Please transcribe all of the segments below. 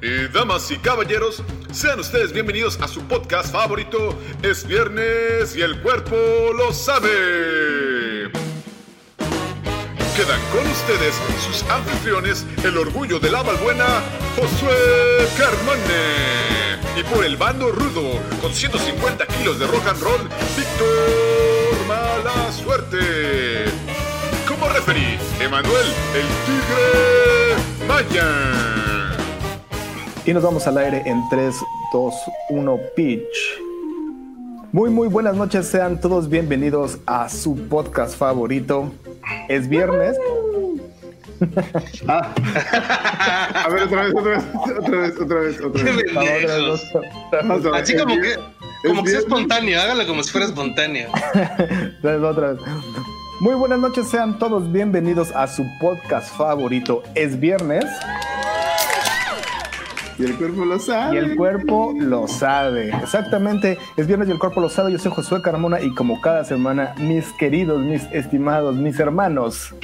Y damas y caballeros, sean ustedes bienvenidos a su podcast favorito. Es viernes y el cuerpo lo sabe. Quedan con ustedes sus anfitriones, el orgullo de la Valbuena, Josué Carmone. Y por el bando rudo, con 150 kilos de rock and roll, Víctor Mala Suerte. Como referí, Emanuel el Tigre Maya. Y nos vamos al aire en 3, 2, 1, pitch. Muy, muy buenas noches, sean todos bienvenidos a su podcast favorito. Es viernes. Ah. A ver, otra vez, otra vez, otra vez, otra vez, otra vez. Pendejos. A ver. Así como que, como que sea espontáneo, hágalo como si fuera espontáneo. Otra vez, otra vez. Muy buenas noches, sean todos bienvenidos a su podcast favorito. Es viernes Y el cuerpo lo sabe. y el cuerpo lo sabe. Exactamente, es viernes y el cuerpo lo sabe. Yo soy Josué Carmona y como cada semana, mis queridos, mis estimados, mis hermanos,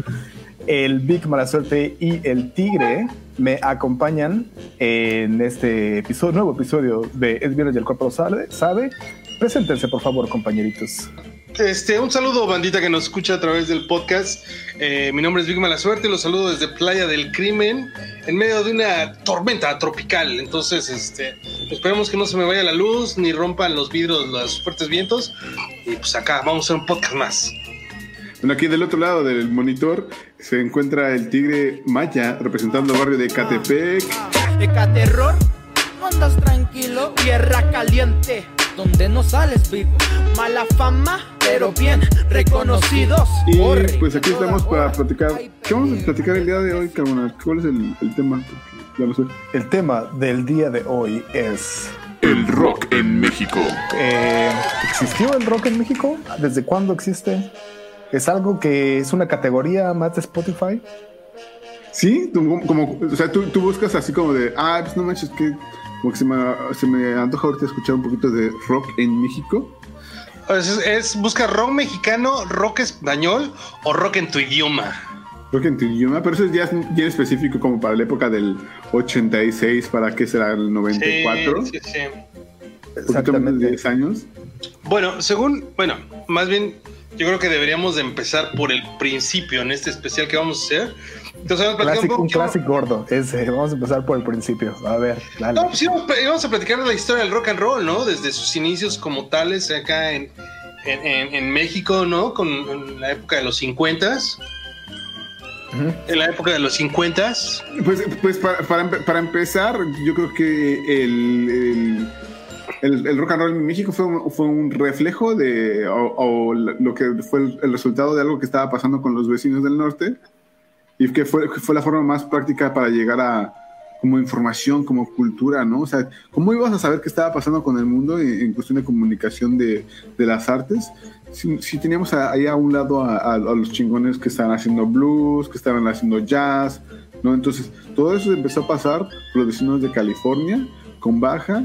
el Big Mala Suerte y el Tigre me acompañan en este nuevo episodio de Es viernes y el cuerpo lo sabe. sabe. Preséntense, por favor, compañeritos. Este, un saludo, bandita que nos escucha a través del podcast. Eh, mi nombre es Big Mala Suerte, los saludo desde Playa del Crimen, en medio de una tormenta tropical. Entonces, este, esperemos que no se me vaya la luz, ni rompan los vidrios los fuertes vientos. Y pues acá vamos a hacer un podcast más. Bueno, aquí del otro lado del monitor se encuentra el tigre Maya representando el barrio de Catepec. Ecaterror, no andas tranquilo, tierra caliente, donde no sales vivo. Mala fama, pero bien reconocidos. Y pues aquí estamos para platicar. ¿Qué vamos a platicar el día de hoy, Carmona? ¿Cuál es el, el tema? Porque Ya lo sé. El tema del día de hoy es... El rock en México. eh, ¿Existió el rock en México? ¿Desde cuándo existe? ¿Es algo que es una categoría más de Spotify? Sí, como, o sea, tú, tú buscas así como de, ah, pues no manches, que como que se me, se me antoja ahorita escuchar un poquito de rock en México. Es, es busca rock mexicano, rock español o rock en tu idioma. Rock en tu idioma, pero eso ya es bien específico como para la época del 86, para qué será el 94, Sí, sí, sí. un poquito menos de 10 años. Bueno, según, bueno, más bien yo creo que deberíamos de empezar por el principio en este especial que vamos a hacer. Entonces vamos a platicar Clásico, un clásico gordo. Ese. Vamos a empezar por el principio. A ver, dale. No, pues íbamos, íbamos a platicar de la historia del rock and roll, ¿no? Desde sus inicios como tales acá en, en, en- en México, ¿no? Con en la época de los 50 Ujú. En la época de los 50 Pues, pues para, para empe- para empezar, yo creo que el, el, el- el rock and roll en México fue un, fue un reflejo de o, o lo que fue el, el resultado de algo que estaba pasando con los vecinos del norte y que fue, que fue la forma más práctica para llegar a como información, como cultura, ¿no? O sea, ¿cómo ibas a saber qué estaba pasando con el mundo en, en cuestión de comunicación de, de las artes? Si, si teníamos a- ahí a un lado a, a- a los chingones que estaban haciendo blues, que estaban haciendo jazz, ¿no? Entonces, todo eso empezó a pasar por los vecinos de California, con Baja,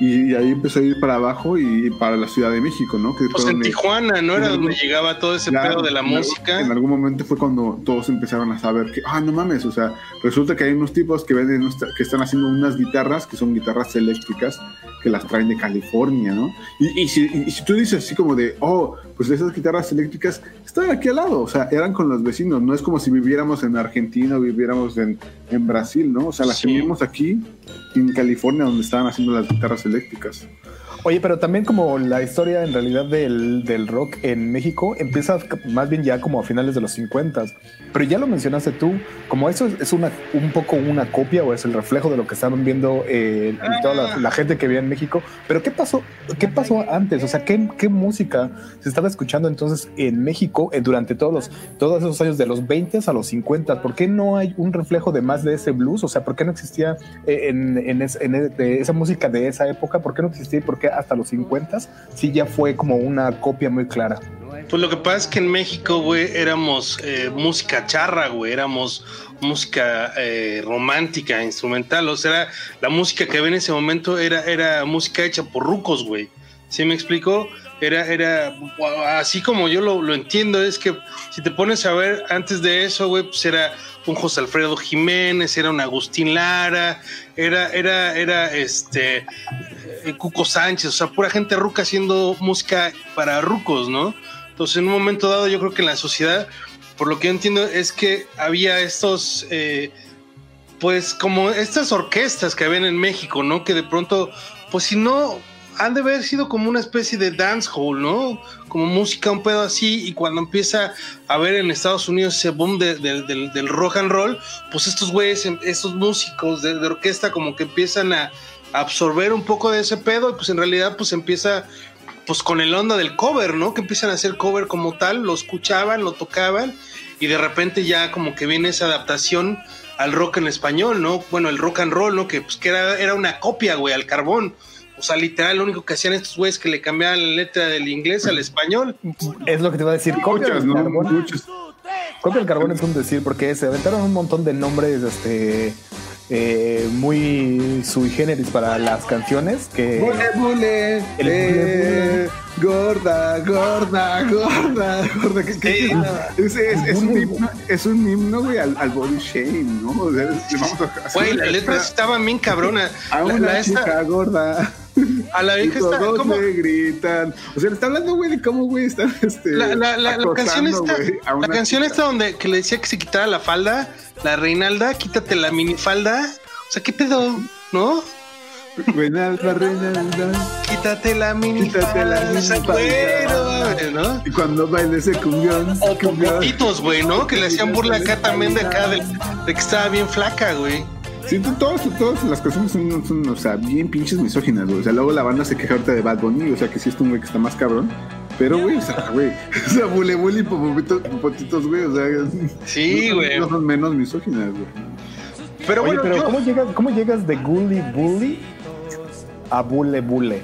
y, y ahí empezó a ir para abajo y, para la Ciudad de México, ¿no? Que Pues en donde- Tijuana, ¿no? Era donde algún- llegaba todo ese Claro, pedo de la en algún- música. En algún momento fue cuando todos empezaron a saber que, ah, no mames, o sea, resulta que hay unos tipos que venden, que están haciendo unas guitarras, que son guitarras eléctricas, que las traen de California, ¿no? Y, y si, y si tú dices así como de, oh, pues esas guitarras eléctricas están aquí al lado, o sea, eran con los vecinos, no es como si viviéramos en Argentina o viviéramos en, en Brasil, ¿no? O sea, las Sí. teníamos aquí en California donde estaban haciendo las guitarras eléctricas. Oye, pero también como la historia en realidad del, del rock en México empieza más bien ya como a finales de los 50. Pero ya lo mencionaste tú, como eso es, una, un poco una copia o es el reflejo de lo que estaban viendo eh, toda la, la gente que en México. Pero ¿qué pasó? ¿Qué pasó antes? O sea, ¿qué, qué música se estaba escuchando entonces en México eh, durante todos todos esos años de los 20 a los 50? ¿Por qué no hay un reflejo de más de ese blues? O sea, ¿por qué no existía eh, en, en, en e- esa música de esa época? ¿Por qué no existía por qué hasta los 50 sí ya fue como una copia muy clara? Pues lo que pasa es que en México, güey, éramos eh, música charra, güey, éramos música eh, romántica, instrumental, o sea, la música que había en ese momento era, era música hecha por rucos, güey. ¿Sí me explico? Era, era así como yo lo, lo, entiendo, es que si te pones a ver antes de eso, güey, pues era un José Alfredo Jiménez, era un Agustín Lara, era, era, era este eh, Cuco Sánchez, o sea, pura gente ruca haciendo música para rucos, ¿no? Entonces, en un momento dado, yo creo que en la sociedad, por lo que yo entiendo, es que había estos, eh, pues, como estas orquestas que habían en México, ¿no? Que de pronto, pues, si no, han de haber sido como una especie de dance hall, ¿no? Como música, un pedo así, y cuando empieza a ver en Estados Unidos ese boom del rock and roll, pues estos güeyes, estos músicos de, orquesta como que empiezan a, absorber un poco de ese pedo, y pues en realidad pues empieza pues con el onda del cover, ¿no? Que empiezan a hacer cover como tal, lo escuchaban, lo tocaban, y de repente ya como que viene esa adaptación al rock en español, ¿no? Bueno, el rock and roll, ¿no? Que pues que era, era una copia, güey, al carbón. O sea, literal, lo único que hacían estos güeyes que le cambiaban la letra del inglés al español. Es lo que te iba a decir. Copia Muchas, ¿no? Copia el carbón es un decir, porque se aventaron un montón de nombres este, eh, muy sui generis para las canciones. Que Bule, bule, El eh, gorda, gorda, gorda, gorda. que- que- Sí. es, es- es un himno, es un himno, güey, al, al body shame, ¿no? O sea, le vamos a hacer Güey, las letras letra estaban bien cabronas. A La- una la esta- chica gorda. a la vieja está como. le gritan. O sea, le está hablando, güey, de cómo, güey, están este, La, la- la- la canción acosando, esta, güey, a la canción chica. esta donde que le decía que se quitara la falda, la Reinalda, quítate la minifalda. O sea, ¿qué pedo? ¿No? Reinalda, Reinalda. Quítate la minifalda. Quítate la o sea, minifalda. güey, no. Y cuando baile ese cumbión. O poquitos, güey, ¿no? Que le hacían burla acá también de acá, de, de que estaba bien flaca, güey. Sí, todas, todas las canciones son, son, o sea, bien pinches misóginas, güey. O sea, luego la banda se queja ahorita de Bad Bunny, o sea, que sí es un güey que está más cabrón. Pero, güey, o sea, güey, o sea, bule, bule y popotitos, popotitos, güey, o sea, Sí, no son- güey. No son menos misóginas, güey. Pero Oye, bueno, pero yo- ¿cómo, llegas, ¿cómo llegas de Gully Bully a Bule Bule?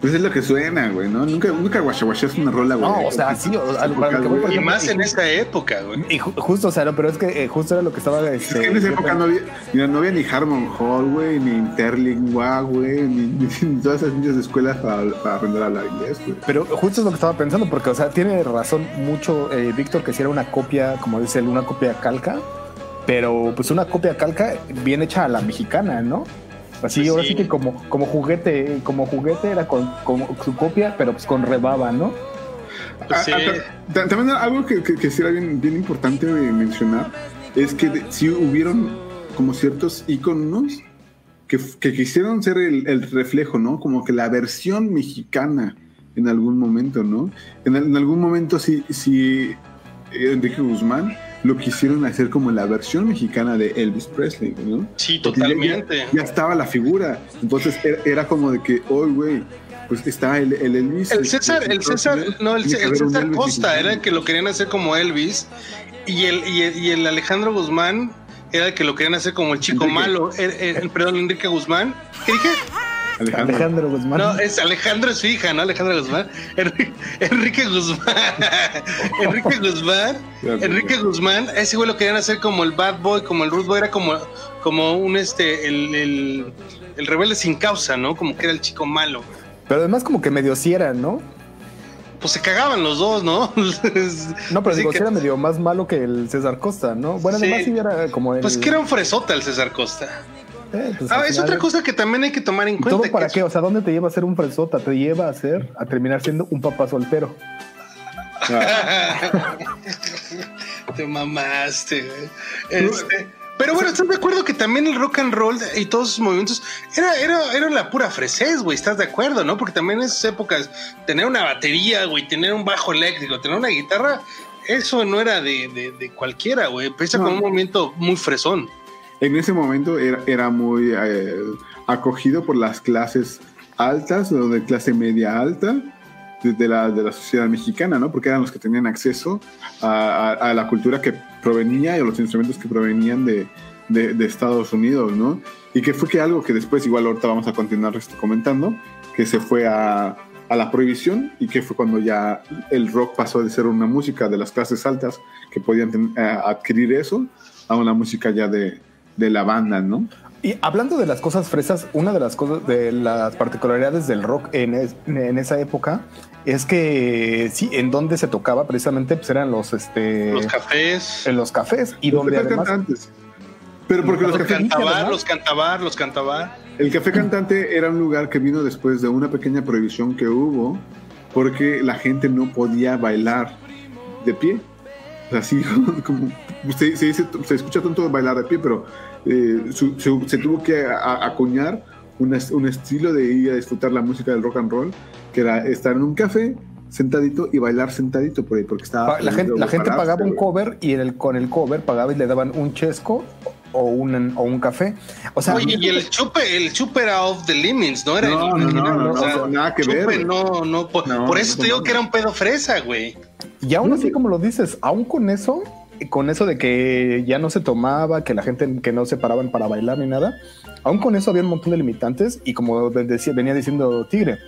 Pues es lo que suena, güey, ¿no? Nunca, nunca guachaguachaste una rola, güey. No, o sea, sí, o- a lo que voy, y más en esta época, güey. Y ju- justo, o sea, no, pero es que eh, justo era lo que estaba. Es Este, que en esa época no había, mira, no había ni Harmon Hall, güey, ni Interlingua, güey, ni, todas esas pinches escuelas para, para aprender a hablar inglés, güey. Pero justo es lo que estaba pensando, porque, o sea, tiene razón mucho eh, Víctor que si era una copia, como dice él, una copia calca, pero pues una copia calca bien hecha a la mexicana, ¿no? Así, Pues ahora sí. sí que como, como juguete, como juguete era con, con su copia, pero pues con rebaba, ¿no? Pues Ah, sí. ah, ta- también algo que, que, que sí era bien, bien importante mencionar es que de- sí hubieron como ciertos íconos que, que quisieron ser el, el reflejo, ¿no? Como que la versión mexicana en algún momento, ¿no? En, en algún momento sí, sí Enrique Guzmán lo quisieron hacer como la versión mexicana de Elvis Presley, ¿no? Sí, Porque totalmente. Ya, ya estaba la figura. Entonces era, era como de que, hoy, güey, pues está el, el Elvis. El César, el César, no, el, César Costa era el que lo querían hacer como Elvis y el, y el, y el Alejandro Guzmán era el que lo querían hacer como el chico Enrique. malo. El- el- el- perdón, Enrique Guzmán. ¿Qué dije? Alejandro. Alejandro Guzmán. No, es Alejandro es su hija, ¿no? Alejandro Guzmán. Enri- Enrique Guzmán. Enrique Guzmán. Enrique Guzmán, ese güey lo querían hacer como el bad boy, como el rude boy, era como, como un este, el, el, el rebelde sin causa, ¿no? Como que era el chico malo. Pero además como que medio sí era, ¿no? Pues se cagaban los dos, ¿no? No, pero digo, que- sí era medio más malo que el César Costa, ¿no? Bueno, Sí. además sí era como el... Pues que era un fresota el César Costa. Eh, pues, Ah, es otra cosa que también hay que tomar en ¿Y cuenta. ¿Todo para qué? O sea, ¿dónde te lleva a ser un fresota? Te lleva a ser, a terminar siendo un papá soltero. Te mamaste, güey. Este, pero bueno, ¿estás de acuerdo que también el rock and roll y todos esos movimientos era, era, era la pura fresez, güey? ¿Estás de acuerdo, no? Porque también en esas épocas, tener una batería, güey, tener un bajo eléctrico, tener una guitarra, eso no era de, de, de cualquiera, güey. Empieza No. con un movimiento muy fresón. En ese momento era, era muy eh, acogido por las clases altas o de clase media alta de, la, de la sociedad mexicana, ¿no? Porque eran los que tenían acceso a, a- a la cultura que provenía y a los instrumentos que provenían de, de- de Estados Unidos, ¿no? Y que fue que algo que después, igual ahorita vamos a continuar este, comentando, que se fue a, a la prohibición y que fue cuando ya el rock pasó de ser una música de las clases altas que podían ten- eh, adquirir eso a una música ya de, de la banda, ¿no? Y hablando de las cosas fresas, una de las cosas, de las particularidades del rock en, en esa época es que sí, en donde se tocaba precisamente pues eran los este los cafés, en los cafés y donde además cantantes. Pero porque los, los cafés cantabar, los cantabar, los cantabar. El café cantante era un lugar que vino después de una pequeña prohibición que hubo porque la gente no podía bailar de pie. Así como se, se, dice, se escucha tanto bailar de pie, pero eh, su, su, se tuvo que a, acuñar un, un, estilo de ir a disfrutar la música del rock and roll, que era estar en un café sentadito y bailar sentadito por ahí, porque estaba... La gente, la gente pagaba un cover y en el, con el cover pagaba y le daban un chesco o un, o un café. O sea, Oye, y el chupe, el chupe era off the limits, ¿no? Era no, el, no, no, no, o sea, no, nada que chupe, ver. No, no, por, No, por eso no, te digo no. que era un pedo fresa, güey. Y aún así, como lo dices, aún con eso, con eso de que ya no se tomaba, que la gente que no se paraban para bailar ni nada, aún con eso había un montón de limitantes y como decía, venía diciendo Tigre,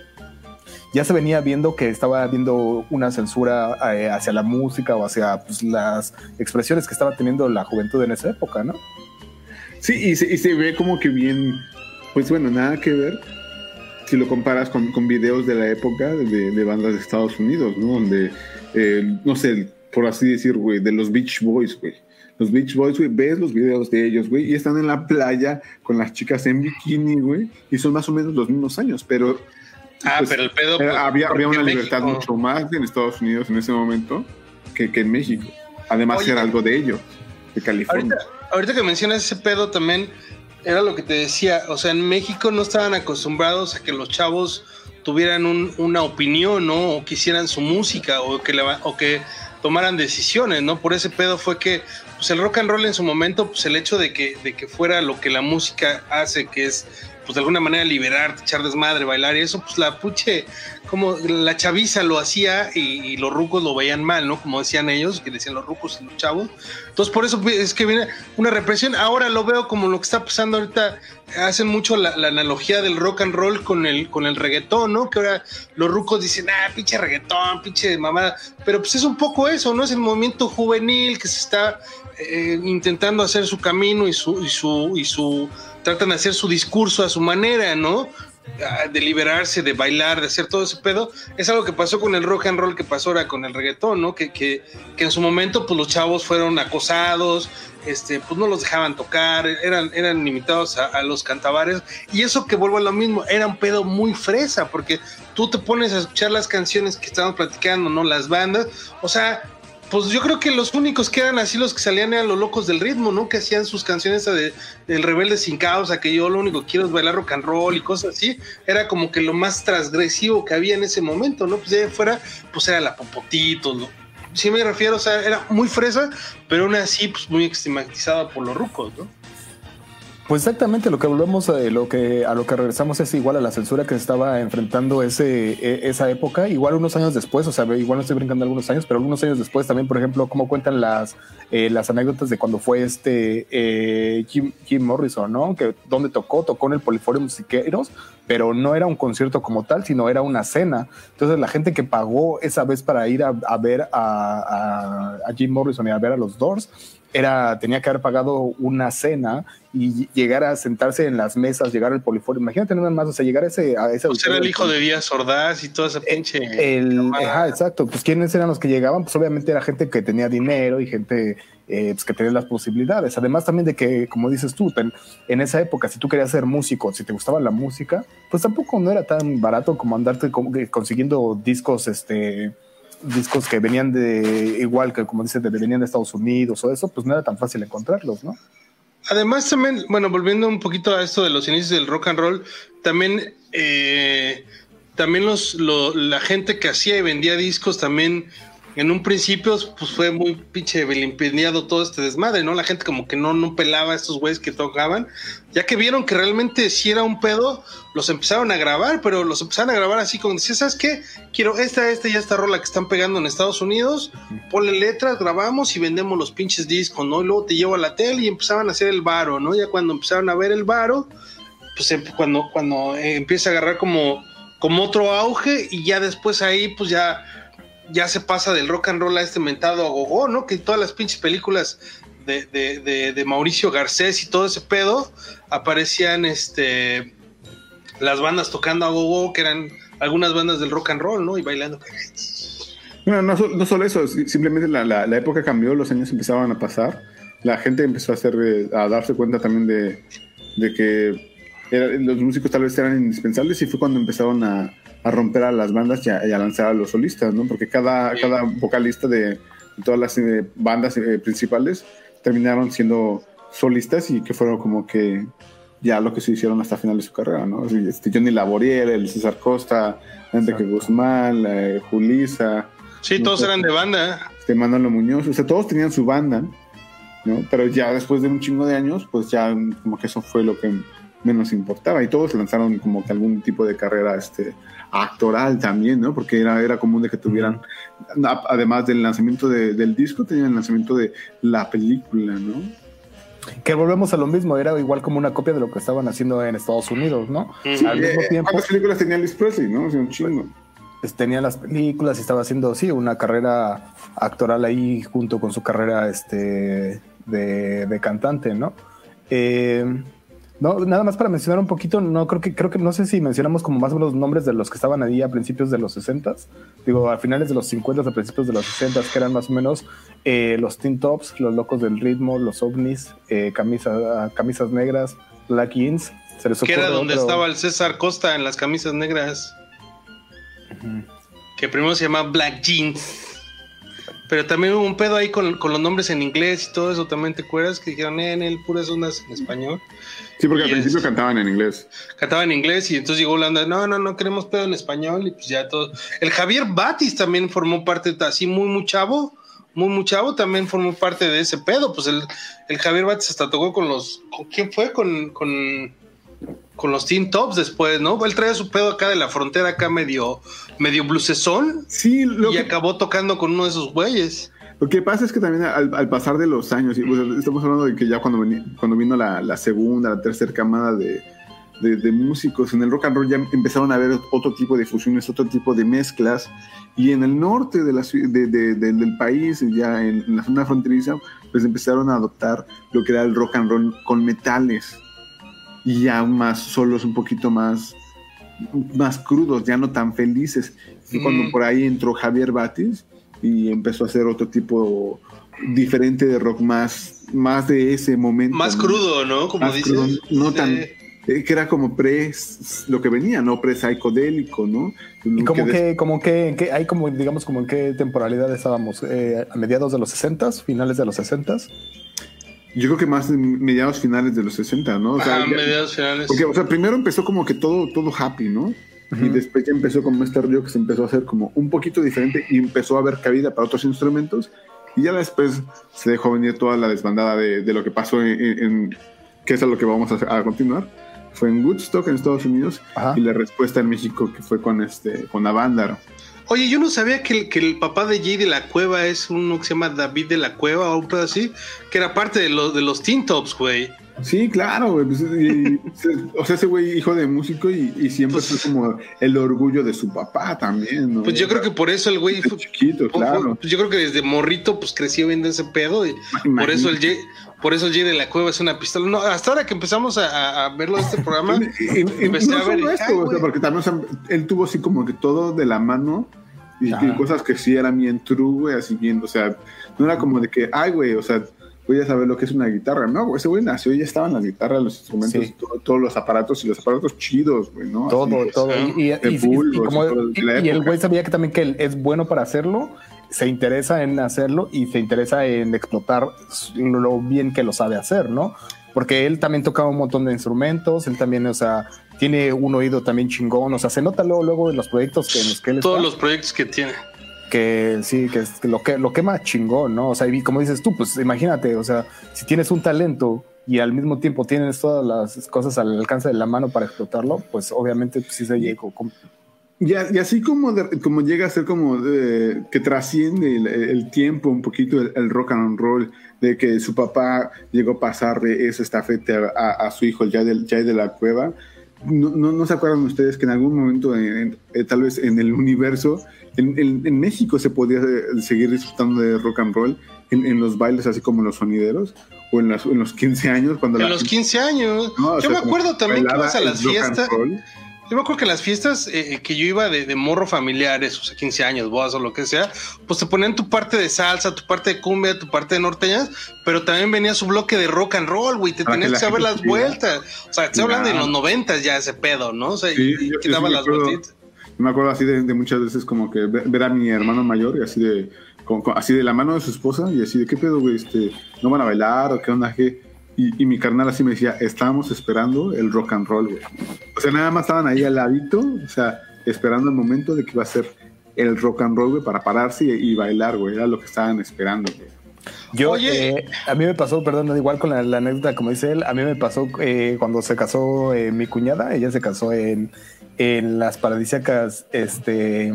ya se venía viendo que estaba habiendo una censura eh, hacia la música o hacia pues, las expresiones que estaba teniendo la juventud en esa época, ¿no? Sí, y se, y se ve como que bien, pues bueno, nada que ver si lo comparas con, con videos de la época de, de bandas de Estados Unidos, ¿no? Donde, eh, no sé, por así decir, güey, de los Beach Boys, güey. Los Beach Boys, güey, ves los videos de ellos, güey, y están en la playa con las chicas en bikini, güey, y son más o menos los mismos años, pero... Ah, pues, pero el pedo. eh, pues, había, había una México- libertad mucho más en Estados Unidos en ese momento que, que en México. Además, Oye. era algo de ello, de California. Ahorita, ahorita que mencionas ese pedo también, era lo que te decía, o sea, en México no estaban acostumbrados a que los chavos tuvieran un- una opinión, ¿no? O quisieran su música, o que, o que tomaran decisiones, ¿no? Por ese pedo fue que pues el rock and roll en su momento, pues el hecho de que, de que fuera lo que la música hace, que es pues de alguna manera liberarte, echar desmadre, bailar y eso, pues la puche, como la chaviza lo hacía y, los rucos lo veían mal, ¿no? Como decían ellos, que decían los rucos y los chavos. Entonces por eso es que viene una represión. Ahora lo veo como lo que está pasando ahorita, hacen mucho la, la analogía del rock and roll con el, con el reggaetón, ¿no? Que ahora los rucos dicen, ah, pinche reggaetón, pinche mamada. Pero pues es un poco eso, ¿no? Es el movimiento juvenil que se está eh, intentando hacer su camino y su, y su, y su, tratan de hacer su discurso a su manera, ¿no? De liberarse, de bailar, de hacer todo ese pedo. Es algo que pasó con el rock and roll, que pasó ahora con el reggaetón, ¿no? Que, que, que en su momento, pues los chavos fueron acosados, este, pues no los dejaban tocar, eran, eran limitados a, a los cantabares. Y eso que vuelvo a lo mismo, era un pedo muy fresa, porque tú te pones a escuchar las canciones que estábamos platicando, ¿no? Las bandas, o sea, pues yo creo que los únicos que eran así los que salían eran los locos del ritmo, ¿no? Que hacían sus canciones de, del rebelde sin causa, que yo lo único que quiero es bailar rock and roll y cosas así. Era como que lo más transgresivo que había en ese momento, ¿no? Pues de ahí afuera, pues era la Popotito, ¿no? Sí me refiero, o sea, era muy fresa, pero aún así, pues muy estigmatizada por los rucos, ¿no? Pues exactamente lo que volvemos a lo que a lo que regresamos es igual a la censura que estaba enfrentando ese e- esa época, igual unos años después, o sea, igual no estoy brincando algunos años, pero algunos años después también, por ejemplo, cómo cuentan las eh, las anécdotas de cuando fue este eh, Jim, Jim Morrison, ¿no? Que donde tocó, tocó en el Poliforio Musiqueros, pero no era un concierto como tal, sino era una cena. Entonces la gente que pagó esa vez para ir a, ver a Jim Morrison y a ver a los Doors, era, tenía que haber pagado una cena y llegar a sentarse en las mesas, llegar al poliforio. Imagínate nada más, o sea, llegar a ese... A ese Pues era el hijo de Díaz Ordaz y toda esa pinche... el, ajá, exacto. Pues quiénes eran los que llegaban, pues obviamente era gente que tenía dinero y gente eh, pues, que tenía las posibilidades. Además también de que, como dices tú, ten- en esa época, si tú querías ser músico, si te gustaba la música, pues tampoco no era tan barato como andarte consiguiendo discos, este discos que venían de igual que como dices de venían de Estados Unidos o eso pues no era tan fácil encontrarlos no Además también, bueno, volviendo un poquito a esto de los inicios del rock and roll, también, eh, también los, lo- la gente que hacía y vendía discos también en un principio pues fue muy pinche belimpineado todo este desmadre, ¿no? La gente como que no, no pelaba a estos güeyes que tocaban, ya que vieron que realmente si era un pedo, los empezaron a grabar, pero los empezaron a grabar así como decía, ¿sabes qué? Quiero esta, esta y esta rola que están pegando en Estados Unidos, ponle letras, grabamos y vendemos los pinches discos, ¿no? Y luego te llevo a la tele y empezaban a hacer el varo, ¿no? Ya cuando empezaron a ver el varo, pues em- cuando, cuando eh, empieza a agarrar como, como otro auge y ya después ahí pues ya, ya se pasa del rock and roll a este mentado a gogo, ¿no? Que todas las pinches películas de, de, de, de Mauricio Garcés y todo ese pedo, aparecían este las bandas tocando a gogo, que eran algunas bandas del rock and roll, ¿no? Y bailando. Bueno, no, no solo eso, si- simplemente la, la- época cambió, los años empezaban a pasar, la gente empezó a, hacer, eh, a darse cuenta también de, de que los músicos tal vez eran indispensables y fue cuando empezaron a, a romper a las bandas y a, y a lanzar a los solistas, ¿no? Porque cada, Sí. cada vocalista de, todas las eh, bandas eh, principales terminaron siendo solistas y que fueron como que ya lo que se hicieron hasta final de su carrera, ¿no? Este, Johnny Laboriel, el César Costa, Enrique. Guzmán, eh, Julisa, Sí, todos eran de banda. este Manolo Muñoz, o sea, todos tenían su banda, ¿no? Pero ya después de un chingo de años, pues ya como que eso fue lo que menos importaba y todos lanzaron como que algún tipo de carrera este actoral también, ¿no? Porque era, era común de que tuvieran, además del lanzamiento de- del disco, tenían el lanzamiento de la película, ¿no? Que volvemos a lo mismo, era igual como una copia de lo que estaban haciendo en Estados Unidos, ¿no? Ujú. Al mismo Eh, tiempo, ¿Cuántas películas tenía Elvis Presley, no? O sea, un chingo. pues, tenía las películas y estaba haciendo, sí, una carrera actoral ahí junto con su carrera este, de, de cantante, ¿no? Eh, no, nada más para mencionar un poquito, no creo que, creo que no sé si mencionamos como más o menos los nombres de los que estaban ahí a principios de los 60 digo, a finales de los 50 a principios de los 60 que eran más o menos eh, los Teen Tops, los Locos del Ritmo, los OVNIs, eh, camisa- camisas negras, Black Jeans. Se les Que era donde otro- estaba el César Costa en las camisas negras. Que primero se llamaba Black Jeans. Pero también hubo un pedo ahí con, con los nombres en inglés y todo eso. También te acuerdas que dijeron, eh, en el puras ondas en español. Sí, porque al es- principio cantaban en inglés. Cantaba en inglés y entonces llegó Holanda. No, no, no queremos pedo en español. Y pues ya todo. El Javier Batis también formó parte, así muy, muy chavo. Muy, muy chavo también formó parte de ese pedo. Pues el, el Javier Batis hasta tocó con los. ¿Con quién fue? Con. con con los Teen Tops después, ¿no? Él traía su pedo acá de la frontera, acá medio, medio blusesón, Sí, lo y que, acabó tocando con uno de esos güeyes. Lo que pasa es que también al, al pasar de los años, y, pues, estamos hablando de que ya cuando, veni- cuando vino la, la segunda, la tercera camada de, de- de músicos en el rock and roll, ya empezaron a haber otro tipo de fusiones, otro tipo de mezclas. Y en el norte de la, de- del país, ya en, en la zona fronteriza, pues empezaron a adoptar lo que era el rock and roll con metales. Y ya más solos, un poquito más, más crudos, ya no tan felices. Fue cuando por ahí entró Javier Batis y empezó a hacer otro tipo diferente de rock más, más de ese momento. Más ¿no? crudo, ¿no? Como Más dices. crudo, no Sí. tan eh, que era como pre lo que venía, no pre psicodélico, ¿no? ¿Y como que que, como que, en qué, hay como, digamos, como en qué temporalidad estábamos? Eh, ¿A mediados de los 60 finales de los 60 yo creo que más en mediados finales de los 60, ¿no? O sea, Ajá, ya- mediados finales. porque, o sea, primero empezó como que todo, todo happy, ¿no? Y después ya empezó como este rollo que se empezó a hacer como un poquito diferente y empezó a haber cabida para otros instrumentos. Y ya después se dejó venir toda la desbandada de, de lo que pasó en, en- en- que es a lo que vamos a, hacer- a continuar. Fue en Woodstock en Estados Unidos Ajá. y la respuesta en México que fue con este con Avándaro. Oye, yo no sabía que el, que el papá de Jay de la Cueva es uno que se llama David de la Cueva o pedo así, que era parte de, los de los Teen Tops, güey. Sí, claro, güey. pues, y- o sea, ese güey hijo de músico y, y siempre Pues- fue como el orgullo de su papá también, ¿no? Pues yo creo que por eso el güey fue, chiquito, fue- claro. pues yo creo que desde morrito pues creció viendo ese pedo y por eso el Jay, por eso el de la Cueva es una pistola. No, hasta ahora que empezamos a, a- verlo este programa, Y, Empecé no a ver esto, ay, o sea, porque también o sea, él tuvo así como que todo de la mano y, cosas que sí eran bien true, güey, así bien, o sea, no era como de que, ay, güey, o sea, voy a saber lo que es una guitarra, no, ese güey nació y ya estaban las guitarras, los instrumentos, Sí. todo- todos los aparatos y los aparatos chidos, güey, ¿no? Todo, Así, pues, todo. sí. Y, y- De y- y- y bulbos como- y todo y- el güey sabía que también que él es bueno para hacerlo, se interesa en hacerlo y se interesa en explotar lo, lo bien que lo sabe hacer, ¿no? Porque él también tocaba un montón de instrumentos, él también, o sea, tiene un oído también chingón, o sea, se nota luego, luego en los proyectos que, en los que él todos está, los proyectos que tiene. Que sí, que, es- lo que lo quema chingón, ¿no? O sea, y como dices tú, pues imagínate, o sea, si tienes un talento y al mismo tiempo tienes todas las cosas al alcance de la mano para explotarlo, pues obviamente pues, sí se llegó. Y, así como, como llega a ser como que trasciende el, tiempo un poquito el, rock and roll, de que su papá llegó a pasarle esa estafeta a, a su hijo, de, Jay de la Cueva. No, no, no se acuerdan ustedes que en algún momento, en- en- eh, tal vez en el universo, en, México se podía eh, seguir disfrutando de rock and roll en, los bailes, así como en los sonideros, o en, las- en los 15 años, cuando En la los gente- 15 años. No, yo sea, me acuerdo también que ibas a las fiestas. Yo me acuerdo que las fiestas eh, que yo iba de, de morro familiares, o sea, 15 años, bodas o lo que sea, pues te ponían tu parte de salsa, tu parte de cumbia, tu parte de norteñas, pero también venía su bloque de rock and roll, güey, te Para tenías que que saber las vueltas. O sea, estoy hablando de los noventas ya ese pedo, ¿no? O sea, Sí, y, yo- que yo daba sí me las vueltitas. Yo me acuerdo así de, de muchas veces como que ver, a mi hermano mayor y así de con- con- así de la mano de su esposa y así de qué pedo, güey, este, no van a bailar o qué onda, qué. Y, y mi carnal así me decía, estábamos esperando el rock and roll, güey. O sea, nada más estaban ahí al ladito, o sea, esperando el momento de que iba a ser el rock and roll, güey, para pararse y, y bailar, güey. Era lo que estaban esperando, güey. Yo, Oye. eh, a mí me pasó, perdón, igual con la, la anécdota, como dice él, a mí me pasó eh, cuando se casó eh, mi cuñada, ella se casó en, en las paradisíacas este,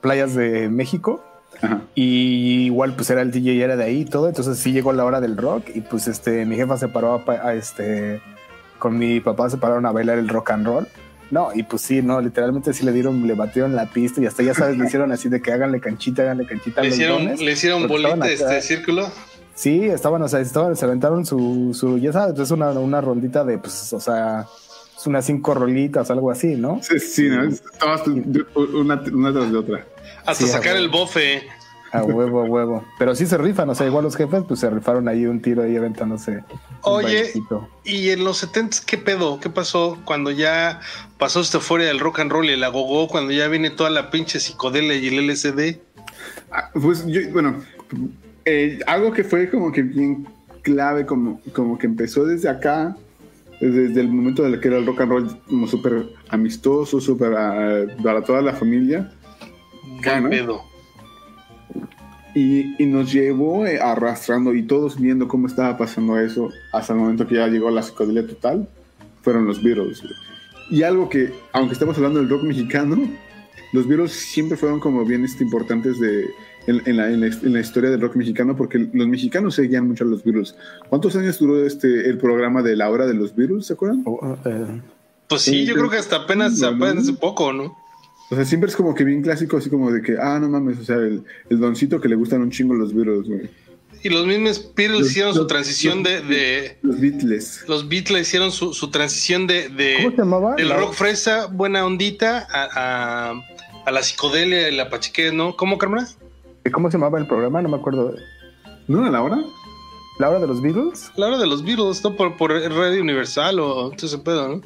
playas de México. Ajá. Y igual pues era el DJ y era de ahí y todo, entonces sí llegó la hora del rock y pues este mi jefa se paró a, pa- a, este con mi papá se pararon a bailar el rock and roll. No, y pues sí, no, literalmente sí le dieron, le batieron la pista y hasta ya sabes, le hicieron así de que háganle canchita, háganle canchita a Le los hicieron, dones. le hicieron bolita acá. este círculo. Sí, estaban, o sea, estaban, se aventaron su, su, ya sabes, es una, una rondita de, pues, o sea, es unas cinco rolitas, algo así, ¿no? Sí, sí, ¿no? Todas de- una, una tras de otra. Hasta Sí, sacar el bofe. A huevo, a huevo. Pero sí se rifan, o sea, igual los jefes, pues se rifaron ahí un tiro ahí aventándose. Oye, bailecito. Y en los 70 ¿qué pedo? ¿Qué pasó cuando ya pasó esta euforia del rock and roll y el agogó? Cuando ya viene toda la pinche psicodelia y el LSD. Ah, Pues yo, bueno, eh, algo que fue como que bien clave, como, como que empezó desde acá, desde el momento de que era el rock and roll como súper amistoso, súper ah, para toda la familia, ¿Qué Bueno. pedo? y, y nos llevó eh, arrastrando y todos viendo cómo estaba pasando eso hasta el momento que ya llegó la psicodelia total, fueron los Beatles. Y algo que, aunque estamos hablando del rock mexicano, los Beatles siempre fueron como bien este, importantes de, en, en la, en la- en la historia del rock mexicano, porque los mexicanos seguían mucho a los Beatles. ¿Cuántos años duró este el programa de la hora de los Beatles? ¿Se acuerdan? Oh, eh, Pues sí, Sí, yo creo que hasta apenas, poco, ¿no? O sea, siempre es como que bien clásico, así como de que, ah, no mames, o sea, el, el doncito que le gustan un chingo los Beatles, güey. Y los mismos Beatles Los- hicieron su transición los- de, de- Los Beatles. Los Beatles hicieron su, su transición de, de- ¿Cómo se llamaba? del rock fresa, buena ondita, a, a- a la psicodelia y la pachiquez, ¿no? ¿Cómo, Carmela? ¿Cómo se llamaba el programa? No me acuerdo. ¿No a la hora? ¿La hora de los Beatles? La hora de los Beatles, ¿no? Por, por Radio Universal o todo ese pedo, ¿no?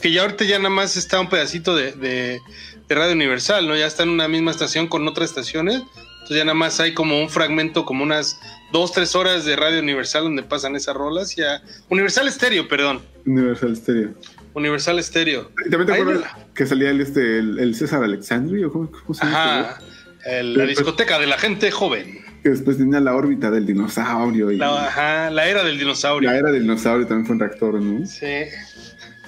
Que ya ahorita ya nada más está un pedacito de, de- de Radio Universal, ¿no? Ya está en una misma estación con otras estaciones. Entonces ya nada más hay como un fragmento, como unas dos, tres horas de Radio Universal donde pasan esas rolas. Ya. Universal Stereo, perdón. Universal Stereo. Universal Stereo. ¿Y ¿También te acuerdas la- que salía el, este, el, el César Alexandri? ¿O cómo, cómo se llama? Ajá. El- la discoteca de la gente joven. Que después tenía la órbita del dinosaurio. Y La, la, ajá, la era del dinosaurio. era del dinosaurio también fue un reactor, ¿no? Sí.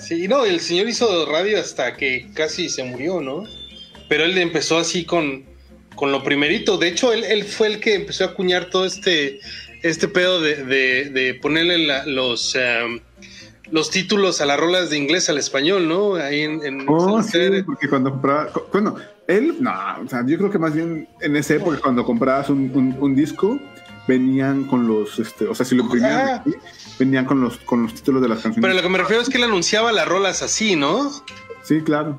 Sí, no, el señor hizo radio hasta que casi se murió, ¿no? Pero él empezó así con, con lo primerito. De hecho, él, él fue el que empezó a acuñar todo este, este pedo de, de- de ponerle la- los, em, los títulos a las rolas de inglés al español, ¿no? Ahí en, en Oh, sí, porque cuando compraba. Bueno, él, no, o sea, yo creo que más bien en esa época, cuando comprabas un, un- un disco, venían con los, este, o sea, si lo imprimían Ah. aquí, venían con los, con los títulos de las canciones. Pero lo que me refiero es que él anunciaba las rolas así, ¿no? Sí, claro.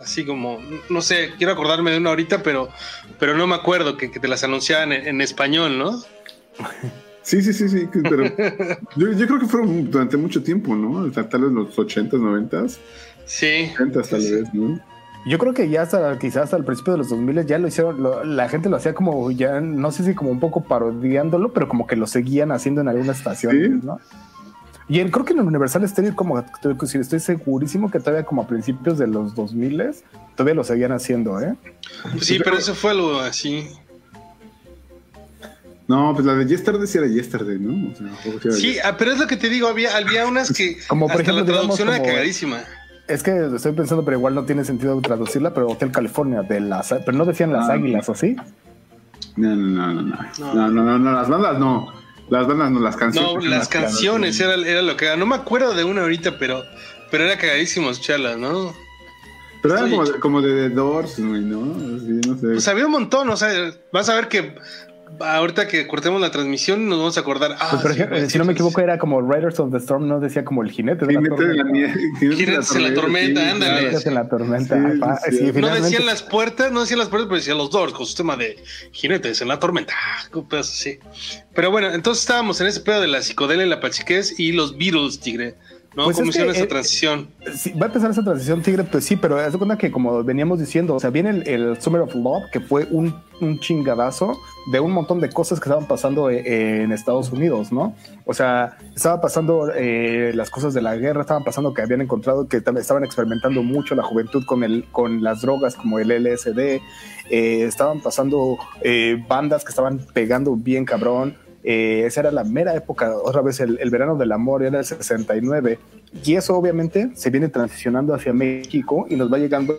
Así como, no sé, quiero acordarme de una ahorita, pero, pero no me acuerdo que, que te las anunciaban en, en español, ¿no? Sí, sí, sí, sí, pero yo, yo creo que fueron durante mucho tiempo, ¿no? Tal vez los 80s, 90s, Sí. 80s tal vez, ¿no? Yo creo que ya hasta quizás hasta el principio de los 2000 ya lo hicieron, lo- la gente lo hacía como ya, no sé si como un poco parodiándolo, pero como que lo seguían haciendo en algunas estaciones, Sí. ¿no? Y en- creo que en el Universal Stereo, como estoy, segurísimo que todavía como a principios de los 2000 todavía lo seguían haciendo, ¿eh? Sí, pero eso fue algo así. No, pues la de Yesterday sí era Yesterday, ¿no? O sea, sí era Sí, ah, pero es lo que te digo, había, había unas que Como por hasta ejemplo, la traducción digamos, era como- cagadísima. Es que estoy pensando, pero igual no tiene sentido traducirla, pero Hotel California de las, pero no decían las Ah. águilas, ¿o sí? No, no, no, no, no. No. No, no, no, no, las bandas no. Las bandas no, las No, canciones. las canciones Era... era, era lo que era. No me acuerdo de una ahorita, pero, pero era cagadísimo escucharlas, ¿no? Pero era como, de- como de The Doors, güey, ¿no? Sí, no sé. Pues había un montón, o sea, vas a ver que ahorita que cortemos la transmisión nos vamos a acordar. Ah, Pues, sí, si no me equivoco, era como Riders of the Storm, no decía como el jinete de la Jinete de la tormenta. Jinetes en la tormenta, ándale. Jinetes en la tormenta. Sí, Ajá, sí, sí, sí. No decían las puertas, no decían las puertas, pero decían los doors con su tema de jinetes en la tormenta. Ah, así. Pero bueno, entonces estábamos en ese pedo de la psicodelia y la pachiquez y los Beatles, tigre. ¿No? Pues ¿Cómo es que, esa eh, transición? Sí, va a empezar esa transición Tigre, pues sí, pero haz de cuenta que como veníamos diciendo, o sea, viene el, el Summer of Love, que fue un, un chingadazo de un montón de cosas que estaban pasando eh, en Estados Unidos, ¿no? O sea, estaba pasando eh, las cosas de la guerra, estaban pasando que habían encontrado que estaban experimentando mucho la juventud con, el, con las drogas como el LSD, eh, estaban pasando eh, bandas que estaban pegando bien cabrón. Eh, esa era la mera época, otra vez el, verano del amor era el 69 y eso obviamente se viene transicionando hacia México y nos va llegando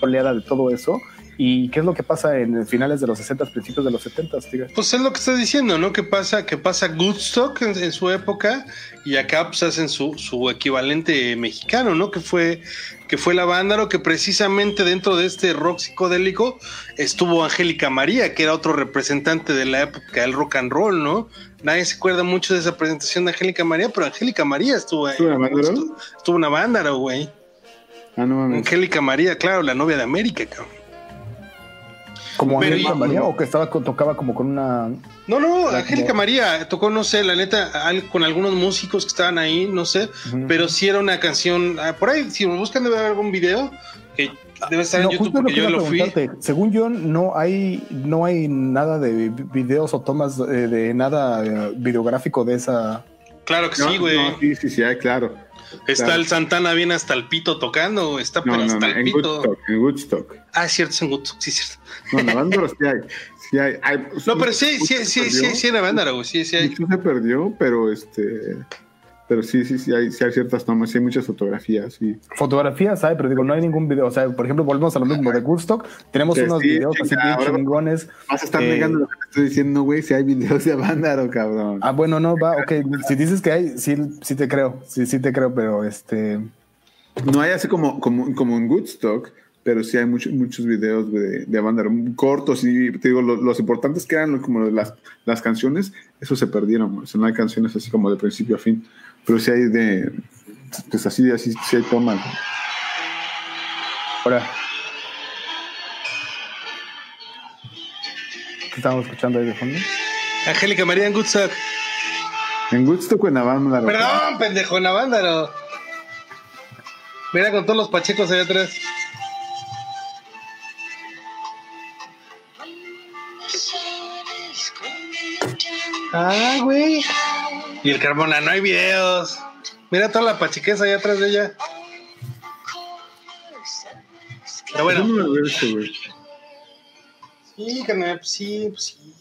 oleada de todo eso. ¿Y qué es lo que pasa en finales de los 60, principios de los 70, Tigre? Pues es lo que estás diciendo, ¿no? Que pasa, que pasa Goodstock en, en su época y acá pues hacen su, su equivalente mexicano, ¿no? Que fue, que fue la Vándaro, que precisamente dentro de este rock psicodélico estuvo Angélica María, que era otro representante de la época del rock and roll, ¿no? Nadie se acuerda mucho de esa presentación de Angélica María, pero Angélica María estuvo ahí. ¿Estuvo Vándaro? Estuvo, la Vándaro, güey. Ah, no mames. Angélica María, claro, la novia de América, cabrón. Como Angélica María o que estaba con- tocaba como con una No, no, Angélica como- María tocó, no sé, la neta, al- con algunos músicos que estaban ahí, no sé, pero sí era una canción, ah, por ahí, si lo buscan debe haber algún video que debe estar No, en YouTube justo lo porque que yo lo fui. Según yo, no hay, no hay nada de vi- videos o tomas eh, de nada eh, videográfico de esa. Claro que No, sí, güey. no, sí, sí, sí, hay, claro. Está claro. el Santana bien hasta el pito tocando, está No, pero no, hasta no, el en pito. Woodstock, en Woodstock. Ah, es cierto, es en Woodstock, sí, es cierto. No, en Avándaro sí hay. Sí hay, hay- No, pero sí, sí, sí, sí, sí, era Vándaro, güey, sí, sí hay. mucho se perdió, pero este. Pero sí, sí, sí hay, sí hay ciertas tomas, sí hay muchas fotografías. Sí. Fotografías hay, pero digo, no hay ningún video. O sea, por ejemplo, volvemos a lo mismo de Woodstock. Tenemos Que unos sí, videos sí, así chingones. Vas a estar Eh, negando lo que te estoy diciendo, güey, si hay videos de Avándaro, cabrón. Ah, bueno, no, va, ok. Si dices que hay, sí, sí te creo. Sí, sí te creo, pero este. No hay así como, como, como en Woodstock, pero sí hay muchos muchos videos de, de Avándaro, cortos. Y te digo, los, los importantes que eran como las, las canciones, eso se perdieron. O sea, no hay canciones así como de principio a fin. Pero sí hay de. Pues así, así, sí hay tomas. Ahora. ¿Qué estamos escuchando ahí de fondo? Angélica María en Woodstock. En Woodstock o en Avándaro. Perdón, pendejo, en Avándaro. Mira con todos los pachecos allá atrás. Ah, güey. Y el Carmona, no hay videos. Mira toda la pachiqueza allá atrás de ella. Pero bueno, güey. sí, carnal, pues sí, pues sí.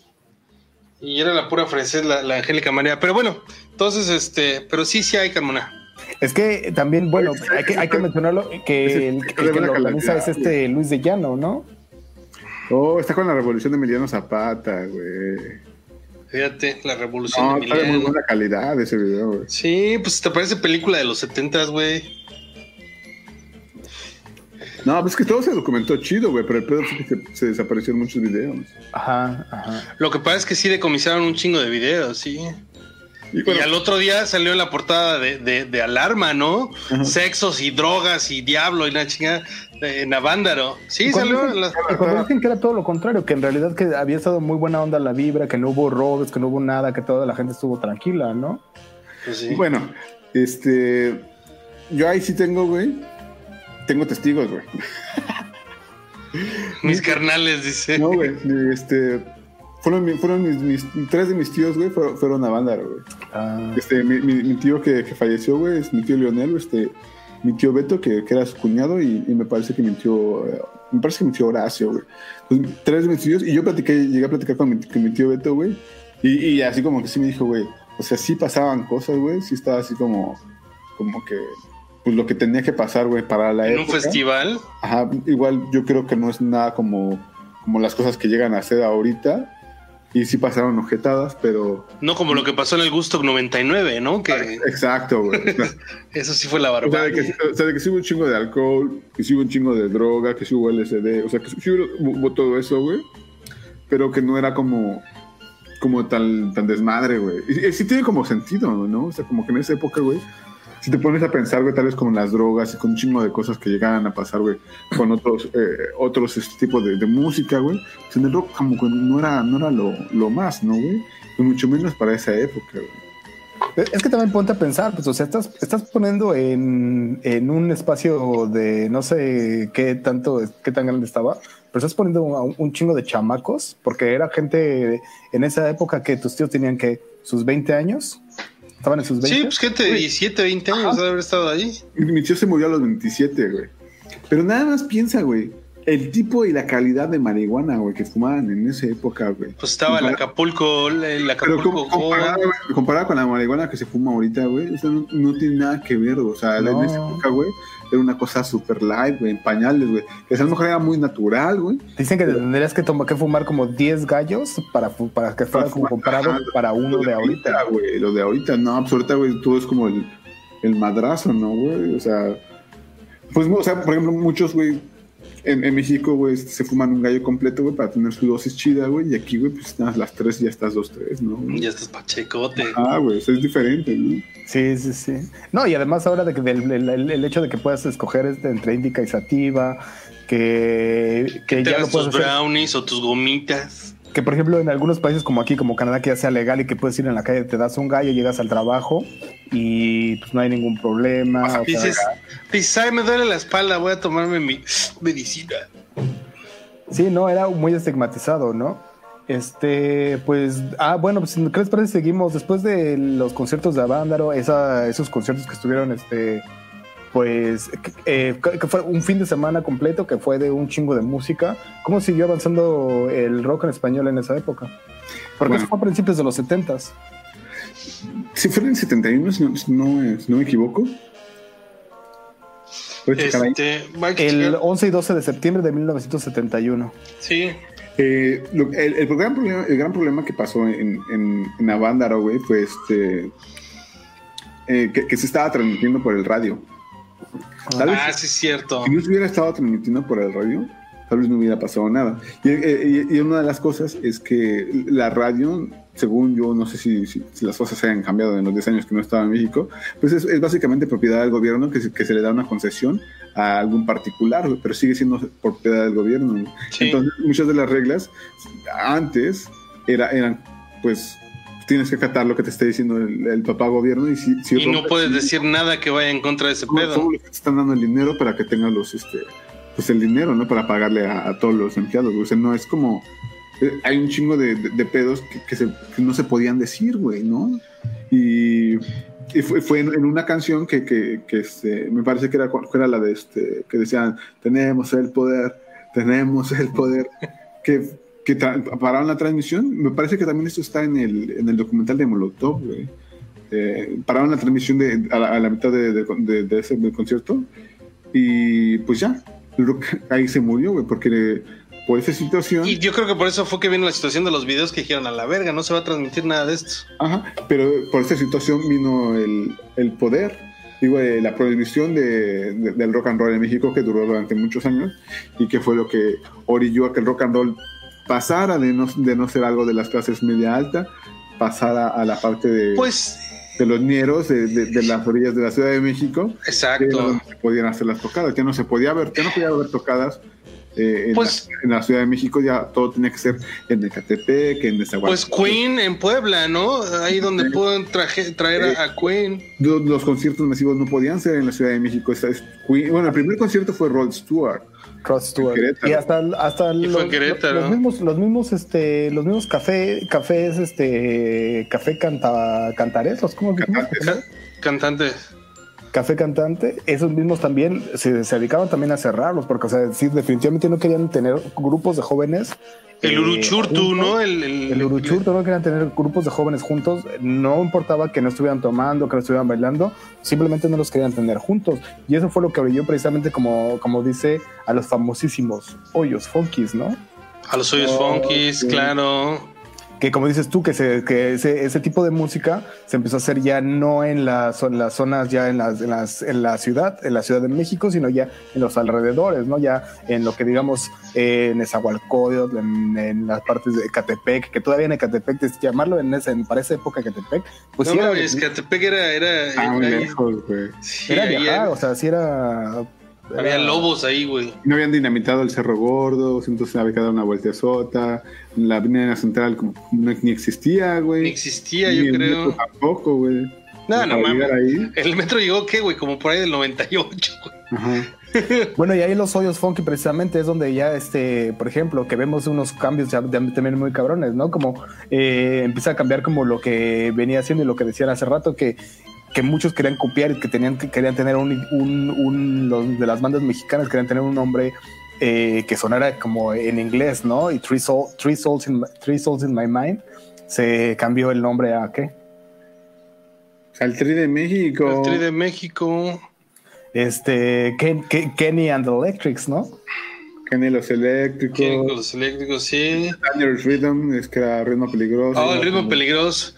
Y era la pura francés, la, la Angélica María. Pero bueno, entonces, este, pero sí, sí hay Carmona. Es que también, bueno, hay que, hay que mencionarlo que el, el que lo organiza es este Luis de Llano, ¿no? Oh, está con la revolución de Emiliano Zapata, güey. Fíjate, la revolución No, de está de muy buena calidad ese video, güey. Sí, pues te parece película de los setentas, güey. No, pues es que todo se documentó chido, güey, pero el pedo fue que se, se desaparecieron muchos videos. Ajá, ajá. Lo que pasa es que sí decomisaron un chingo de videos, sí. Y Y bueno, al otro día salió en la portada de, de, de Alarma, ¿no? Ajá. Sexos y drogas y diablo y una chingada de- en Avándaro. Sí, Y salió. dicen- en las- y cuando dicen que era todo lo contrario, que en realidad que había estado muy buena onda la vibra, que no hubo robos, que no hubo nada, que toda la gente estuvo tranquila, ¿no? pues sí. bueno, este. Yo ahí sí tengo, güey. Tengo testigos, güey. Mis carnales, dice. No, güey. Este. Fueron, mi- fueron mis, mis- tres de mis tíos, güey, fueron, fueron a Vándaro, güey. Ah, Este, mi, mi- mi tío que, que falleció, güey, es mi tío Leonel, este, mi tío Beto, que, que era su cuñado, y, y me parece que mi tío, eh, me parece que mi tío Horacio, güey. Entonces, tres de mis tíos, y yo platiqué, llegué a platicar con mi, con mi tío Beto, güey, y, y así como que sí me dijo, güey, o sea, sí pasaban cosas, güey, sí estaba así como, como que, pues lo que tenía que pasar, güey, para la en un festival. Ajá, igual yo creo que no es nada como, como las cosas que llegan a ser ahorita, y sí pasaron objetadas, pero... No como lo que pasó en el Gusto 99, ¿no? Que Exacto, güey. eso sí fue la O sea, de barbarie. que, o sea, de que sí hubo un chingo de alcohol, que sí hubo un chingo de droga, que sí hubo LSD, o sea, que sí hubo, hubo todo eso, güey. Pero que no era como, como tan, tan desmadre, güey. Y, y sí tiene como sentido, ¿no? O sea, como que en esa época, güey, si te pones a pensar, güey, tal vez con las drogas y con un chingo de cosas que llegaban a pasar, güey, con otros, eh, otros este tipo de, de música, güey, pues en el rock como que no era, no era lo, lo más, ¿no, güey? Y mucho menos para esa época, güey. Es que también ponte a pensar, pues, o sea, estás, estás poniendo en, en un espacio de no sé qué tanto, qué tan grande estaba, pero estás poniendo un, un chingo de chamacos, porque era gente en esa época que tus tíos tenían que sus 20 años, estaban en sus 20. Sí, pues gente de 17, 20 años de haber estado ahí. Y Mi tío se murió a los 27, güey. Pero nada más piensa, güey, el tipo y la calidad de marihuana, güey, que fumaban en esa época, güey. Pues estaba el Acapulco, el Pero Acapulco Gold. comparado, con la marihuana que se fuma ahorita, güey, eso no, no tiene nada que ver. O sea, No. en esa época, güey, era una cosa super light, güey, en pañales, güey. Que a lo mejor era muy natural, güey. Dicen que tendrías que, tomar, que fumar como 10 gallos para, para que fuera como comparado Ajá, para uno de ahorita. güey. Lo de ahorita, no, pues ahorita, güey, todo es como el, el madrazo, ¿no, güey? O sea, pues, o sea, por ejemplo, muchos, güey, en, en México, güey, se fuman un gallo completo, güey, para tener su dosis chida, güey, y aquí, güey, pues nada, las tres y ya estás dos, tres, ¿no? Ya estás pachecote. Ah, güey, eso es diferente, ¿no? Sí, sí, sí. No, y además ahora de que del, el, el- el hecho de que puedas escoger este entre indica y sativa, que, que Te ya lo hagas puedes tus hacer. brownies o tus gomitas. Que por ejemplo en algunos países como aquí, como Canadá, que ya sea legal y que puedes ir en la calle, te das un gallo, llegas al trabajo y pues no hay ningún problema. o sea, Dices, dices, ay, me duele la espalda, voy a tomarme mi medicina. sí, no, era muy estigmatizado, ¿no? Este, pues, ah, bueno, pues, ¿qué les parece? Seguimos después de los conciertos de Avándaro, esos conciertos que estuvieron, este, pues, que, eh, que fue un fin de semana completo, que fue de un chingo de música. ¿Cómo siguió avanzando el rock en español en esa época? Porque Bueno. eso fue a principios de los setentas. Si fuera en 71, si no, si no, eh, si no me equivoco. Este, El checar. 11 y 12 de septiembre de 1971. Sí, Eh, lo- el, el gran problema, el gran problema que pasó en, en, en Avándaro, güey, fue este. eh, que, que se estaba transmitiendo por el radio. Tal vez ah, sí es cierto. si se hubiera estado transmitiendo por el radio, tal vez no hubiera pasado nada. Y, eh, y- y una de las cosas es que la radio, según yo, no sé si, si- si las cosas se han cambiado en los 10 años que no estaba en México, pues es, es básicamente propiedad del gobierno que se, que se le da una concesión a algún particular, pero sigue siendo propiedad del gobierno. Sí. Entonces, muchas de las reglas antes era, eran, pues, tienes que acatar lo que te esté diciendo el, el papá gobierno y si, si Y no puedes decir nada que vaya en contra de ese pedo. solo les están dando el dinero para que tengan los, este, pues el dinero, ¿no? Para pagarle a, a todos los empleados, güey. O sea, no es como, eh, hay un chingo de, de- de pedos que, que se- que no se podían decir, güey, ¿no? Y, y fue, fue en, en una canción que, que, que, este, me parece que era, era la de este, que decían, tenemos el poder, tenemos el poder, que, que pararon la transmisión. Me parece que también esto está en el, en el documental de Molotov, güey. Eh, pararon la transmisión de, a, la, a la mitad de, de- ese del concierto y pues ya, ahí se murió, güey, porque por esa situación, Y yo creo que por eso fue que vino la situación de los videos que dijeron a la verga, no se va a transmitir nada de esto. ajá, pero por esa situación vino el, el poder, digo, eh, la prohibición de, de- del rock and roll en México que duró durante muchos años y que fue lo que orilló a que el rock and roll pasara de no, de no ser algo de las clases media alta, pasara a la parte de, Pues, de los ñeros de, de- de las orillas de la Ciudad de México. que exacto. donde se podían hacer las tocadas. Ya no se podía ver, ya no podía haber tocadas eh, en, Pues- la, en la Ciudad de México. Ya todo tenía que ser en Ecatepec, en Pues Nezahualcóyotl. Queen en Puebla, ¿no? Ahí donde pueden traje- traer a, a Queen. Los, los conciertos masivos no podían ser en la Ciudad de México. Esta es Queen- bueno, el primer concierto fue Rod Stewart. Rod Stewart. Y hasta, hasta Y los, los mismos, los mismos, este, los mismos café, cafés, este, café canta, cantares, ¿los cómo dijimos? Cantantes. Café cantante, esos mismos también se, se dedicaban también a cerrarlos, porque, o sea, sí, definitivamente no querían tener grupos de jóvenes. El eh, Uruchurtu. ¿no? El, el, El Uruchurtu no querían tener grupos de jóvenes juntos, no importaba que no estuvieran tomando, que no estuvieran bailando, simplemente no los querían tener juntos. Y eso fue lo que brilló precisamente como, como dice a los famosísimos hoyos funkis, ¿no? A los hoyos Oh, funkies, sí. claro. Que como dices tú, que, se, que ese, ese tipo de música se empezó a hacer ya no en las, en las zonas, ya en las, en las, en la ciudad, en la Ciudad de México, sino ya en los alrededores, ¿no? Ya en lo que digamos eh, en Esahualcóyotl, en, en las partes de Ecatepec, que todavía en Ecatepec, es llamarlo en esa, en, para esa época Ecatepec, pues no, sí era, mames, Catepec era. era, Ah, lejos, güey. sí, era viajar, o sea, sí era... había lobos ahí, güey. No habían dinamitado el Cerro Gordo, entonces había que dar una vuelta sota. La avenida central como no, ni existía, güey. Ni existía, Ni yo el creo. metro tampoco, güey. No, no mames. ahí. El metro llegó, ¿qué, güey? Como por ahí del 98, güey. Ajá. Bueno, y ahí los hoyos funky precisamente es donde ya, este, por ejemplo, que vemos unos cambios ya también muy cabrones, ¿no? Como eh, empieza a cambiar como lo que venía haciendo y lo que decían hace rato, que, que muchos querían copiar y que tenían que querían tener un, un, un- los de las bandas mexicanas querían tener un nombre eh, que sonara como en inglés, ¿no? Y Three, Soul- Three Souls in, Three Souls in My Mind se cambió el nombre a ¿qué? Al Tri de México. El Tri de México. Este, Ken- Ken- Kenny and the Electrics, ¿no? Kenny los eléctricos. ¿Quién con los eléctricos? Sí. Dangerous Rhythm, es que era ritmo peligroso. Oh, el ritmo peligroso.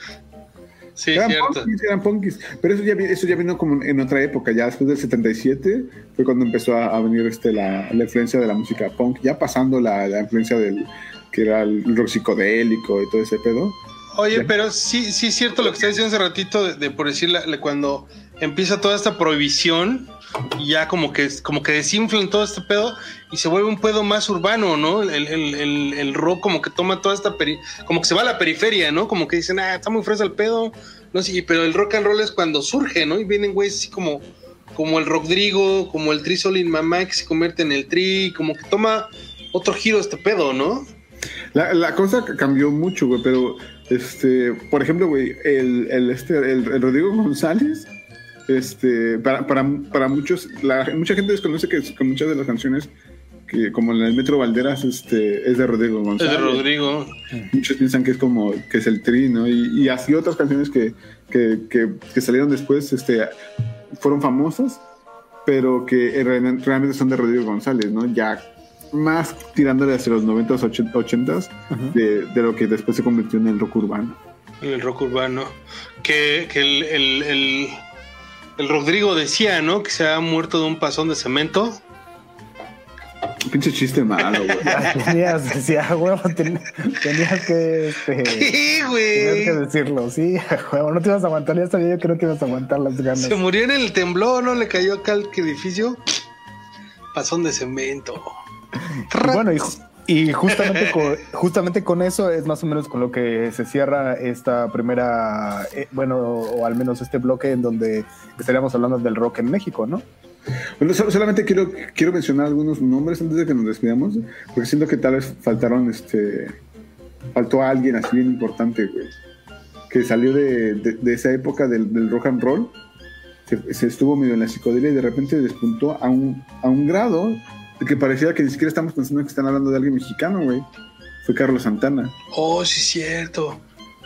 Sí, Eran cierto. punkis, eran punkis. Pero eso ya, eso ya vino como en otra época, ya después del 77 fue cuando empezó a, a venir este, la, la influencia de la música punk, ya pasando la, la influencia del que era el rock psicodélico y todo ese pedo. Oye, pero sí, sí es cierto lo que está diciendo hace ratito de, de por decir la- cuando empieza toda esta prohibición, ya como que como que desinflan todo este pedo y se vuelve un pedo más urbano, ¿no? El, el- el- rock como que toma toda esta peri- como que se va a la periferia, ¿no? Como que dicen, ah, está muy fresa el pedo, no sé, y- pero el rock and roll es cuando surge, ¿no? Y vienen güeyes así como como el Rodrigo, como el Tri Solin Mamá que se convierte en el Tri, como que toma otro giro este pedo, ¿no? La, la cosa cambió mucho, güey, pero este, por ejemplo, güey, el, el, este, el Rodrigo González, este, para, para, para muchos, la, mucha gente desconoce que, que muchas de las canciones que como en el Metro Valderas este, es de Rodrigo Es González. de Rodrigo. muchos piensan que es como que es el tri, ¿no? Y, y así otras canciones que, que, que, que salieron después este, fueron famosas, pero que realmente realmente son de Rodrigo González, ¿no? Ya más tirándole hacia los 90s, 80s, de, de lo que después se convirtió en el rock urbano. En el rock urbano. Que, que el, el, el, el Rodrigo decía, ¿no? Que se ha muerto de un pasón de cemento. Pinche chiste malo, güey. Tenías, decía, "A huevo, ten- tenías que, este, ¿Qué, tenías güey? que decirlo, sí, huevo, no te ibas a aguantar, ya sabía yo que no te ibas a aguantar las ganas. Se murió en el temblor, ¿no? Le cayó acá al edificio. Pasón de cemento. Y bueno, y, ju- y justamente, con, justamente con eso es más o menos con lo que se cierra esta primera, eh, bueno, o al menos este bloque en donde estaríamos hablando del rock en México, ¿no? Bueno, so- solamente quiero, quiero mencionar algunos nombres antes de que nos despidamos, porque siento que tal vez faltaron, este, faltó alguien así bien importante, güey, que salió de, de- esa época del, del rock and roll, se, se estuvo medio en la psicodelia y de repente despuntó a un, a un grado que parecía que ni siquiera estamos pensando que están hablando de alguien mexicano, güey. Fue Carlos Santana. Oh, sí, cierto.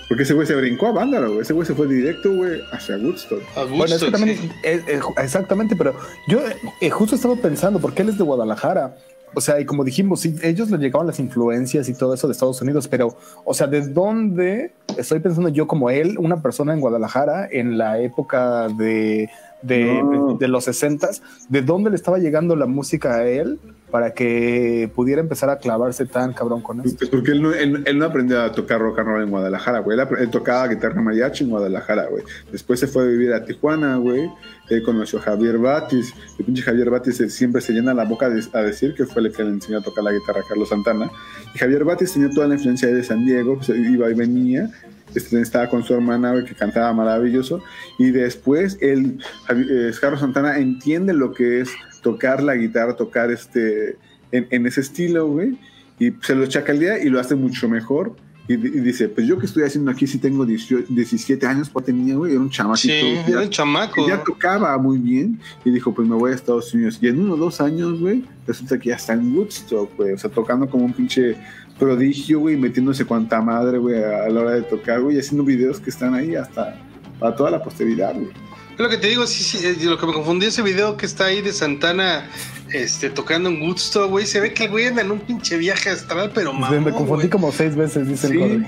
Porque ese güey se brincó a Bándaro, güey. Ese güey se fue directo, güey, hacia Woodstock. A Bueno, es que Woodstock, también sí. es- es- exactamente, pero yo eh, justo estaba pensando, porque él es de Guadalajara. O sea, y como dijimos, sí, ellos le llegaban las influencias y todo eso de Estados Unidos, pero, o sea, ¿de dónde estoy pensando yo como él, una persona en Guadalajara en la época de, de, No. de los 60 ¿De dónde le estaba llegando la música a él para que pudiera empezar a clavarse tan cabrón con esto? Pues porque él no, él, él no aprendió a tocar rock and roll en Guadalajara, güey. Él, tocaba guitarra mariachi en Guadalajara, güey. Después se fue a vivir a Tijuana, güey. Él conoció a Javier Batis. El pinche Javier Batis eh, siempre se llena la boca de- a decir que fue el que le enseñó a tocar la guitarra a Carlos Santana. Y Javier Batis tenía toda la influencia de San Diego, pues, iba y venía. Este, estaba con su hermana, güey, que cantaba maravilloso. Y después él, Javi- eh, Carlos Santana entiende lo que es tocar la guitarra, tocar este, en, en ese estilo, güey y se lo chacalea y lo hace mucho mejor. Y, y dice, pues yo que estoy haciendo aquí si tengo 18 17 años, pues tenía, güey, era un chamacito. Sí, ya, era un chamaco. ya tocaba muy bien y dijo, pues me voy a Estados Unidos. Y en uno o dos años, güey, resulta que ya está en Woodstock, güey, o sea, tocando como un pinche prodigio, güey, metiéndose cuanta madre, güey, a la hora de tocar, güey, haciendo videos que están ahí hasta para toda la posteridad, güey. Lo que te digo, sí, sí, eh, lo que me confundí ese video que está ahí de Santana este, tocando en Woodstock, güey. Se ve que el güey anda en un pinche viaje astral, pero Me mamón, confundí güey. como seis veces, dice Sí. el.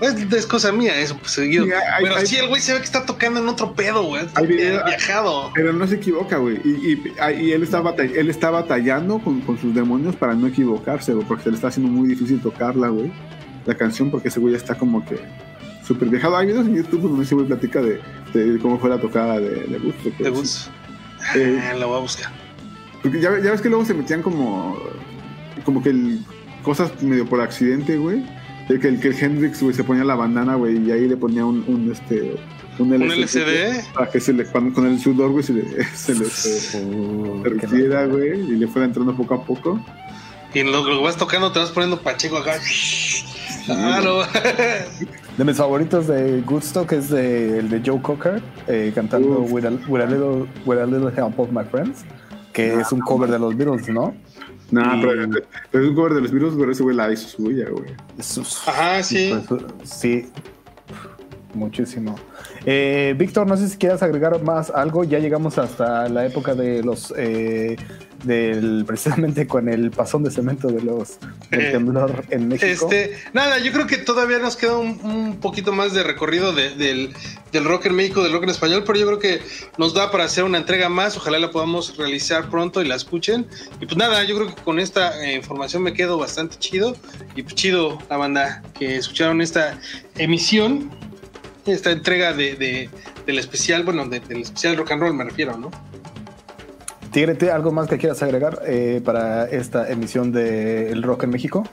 Es, es cosa mía eso, pues seguido. Sí, hay- Pero hay- sí, el güey se ve que está tocando en otro pedo, güey. Hay video- viajado. Pero no se equivoca, güey. Y, y- y él, está batall- él está batallando con, con sus demonios para no equivocarse, güey, porque se le está haciendo muy difícil tocarla, güey. La canción, porque ese güey ya está como que súper viajado. Hay videos en YouTube donde ese güey platica de, de cómo fue la tocada de, de Woodstock, De pero sí. Eh, Ah, lo voy a buscar. Porque ya, ya ves que luego se metían como. Como que el- cosas medio por accidente, güey. De que el, que el Hendrix, güey, se ponía la bandana, güey, y ahí le ponía un, un este. Un ¿Un LCD, LCD? Para que se le, cuando- con el sudor, güey, se le, se le se derritiera, güey, y le fuera entrando poco a poco. Y lo, lo vas tocando, te vas poniendo pacheco acá. Claro. De mis favoritos de Goodstock es de, el de Joe Cocker eh, cantando with a, with, a little, with a Little Help of My Friends, que es un cover de los Beatles, ¿no? Nah, Y- pero, pero es un cover de los virus, pero ese güey la hizo suya, güey. Ajá, sí. pues, sí, muchísimo. Eh, Víctor, no sé si quieras agregar más algo. Ya llegamos hasta la época de los, eh, del precisamente con el pasón de cemento de los del Eh, temblor en México. Este, nada, yo creo que todavía nos queda un, un poquito más de recorrido de- del, del rock en México, del rock en español, pero yo creo que nos da para hacer una entrega más. Ojalá la podamos realizar pronto y la escuchen. Y pues nada, yo creo que con esta eh, información me quedo bastante chido. Y pues chido la banda que escucharon esta emisión, esta entrega de, de- del especial, bueno, de- del especial rock and roll me refiero, ¿no? Tigre, ¿te- ¿algo más que quieras agregar eh, para esta emisión de El Rock en México?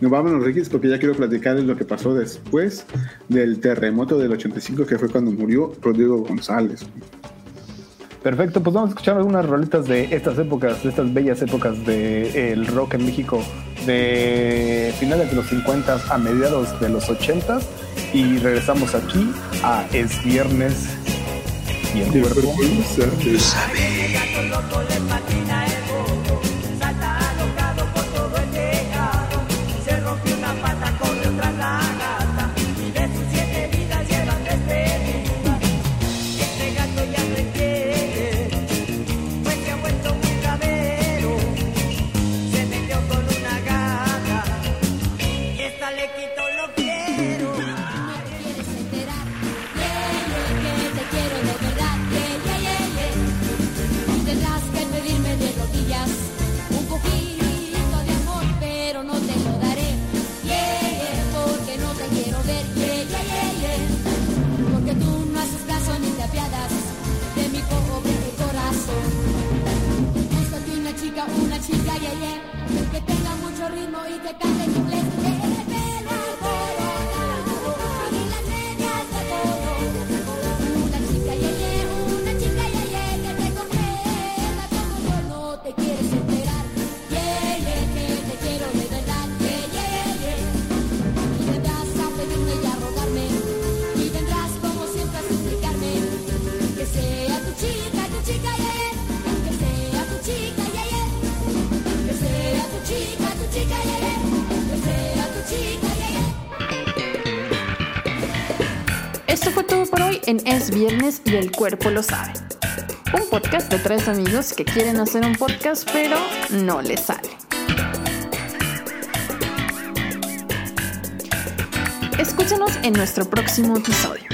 No, vámonos, Riquis, porque ya quiero platicarles lo que pasó después del terremoto del 85, que fue cuando murió Rodrigo González. Perfecto, pues vamos a escuchar algunas rolitas de estas épocas, de estas bellas épocas del rock en México, de finales de los 50 a mediados de los 80 y regresamos aquí a Es Viernes y el cuerpo. loco le patina Es Viernes y el cuerpo lo sabe. Un podcast de tres amigos que quieren hacer un podcast pero no les sale. Escúchanos en nuestro próximo episodio.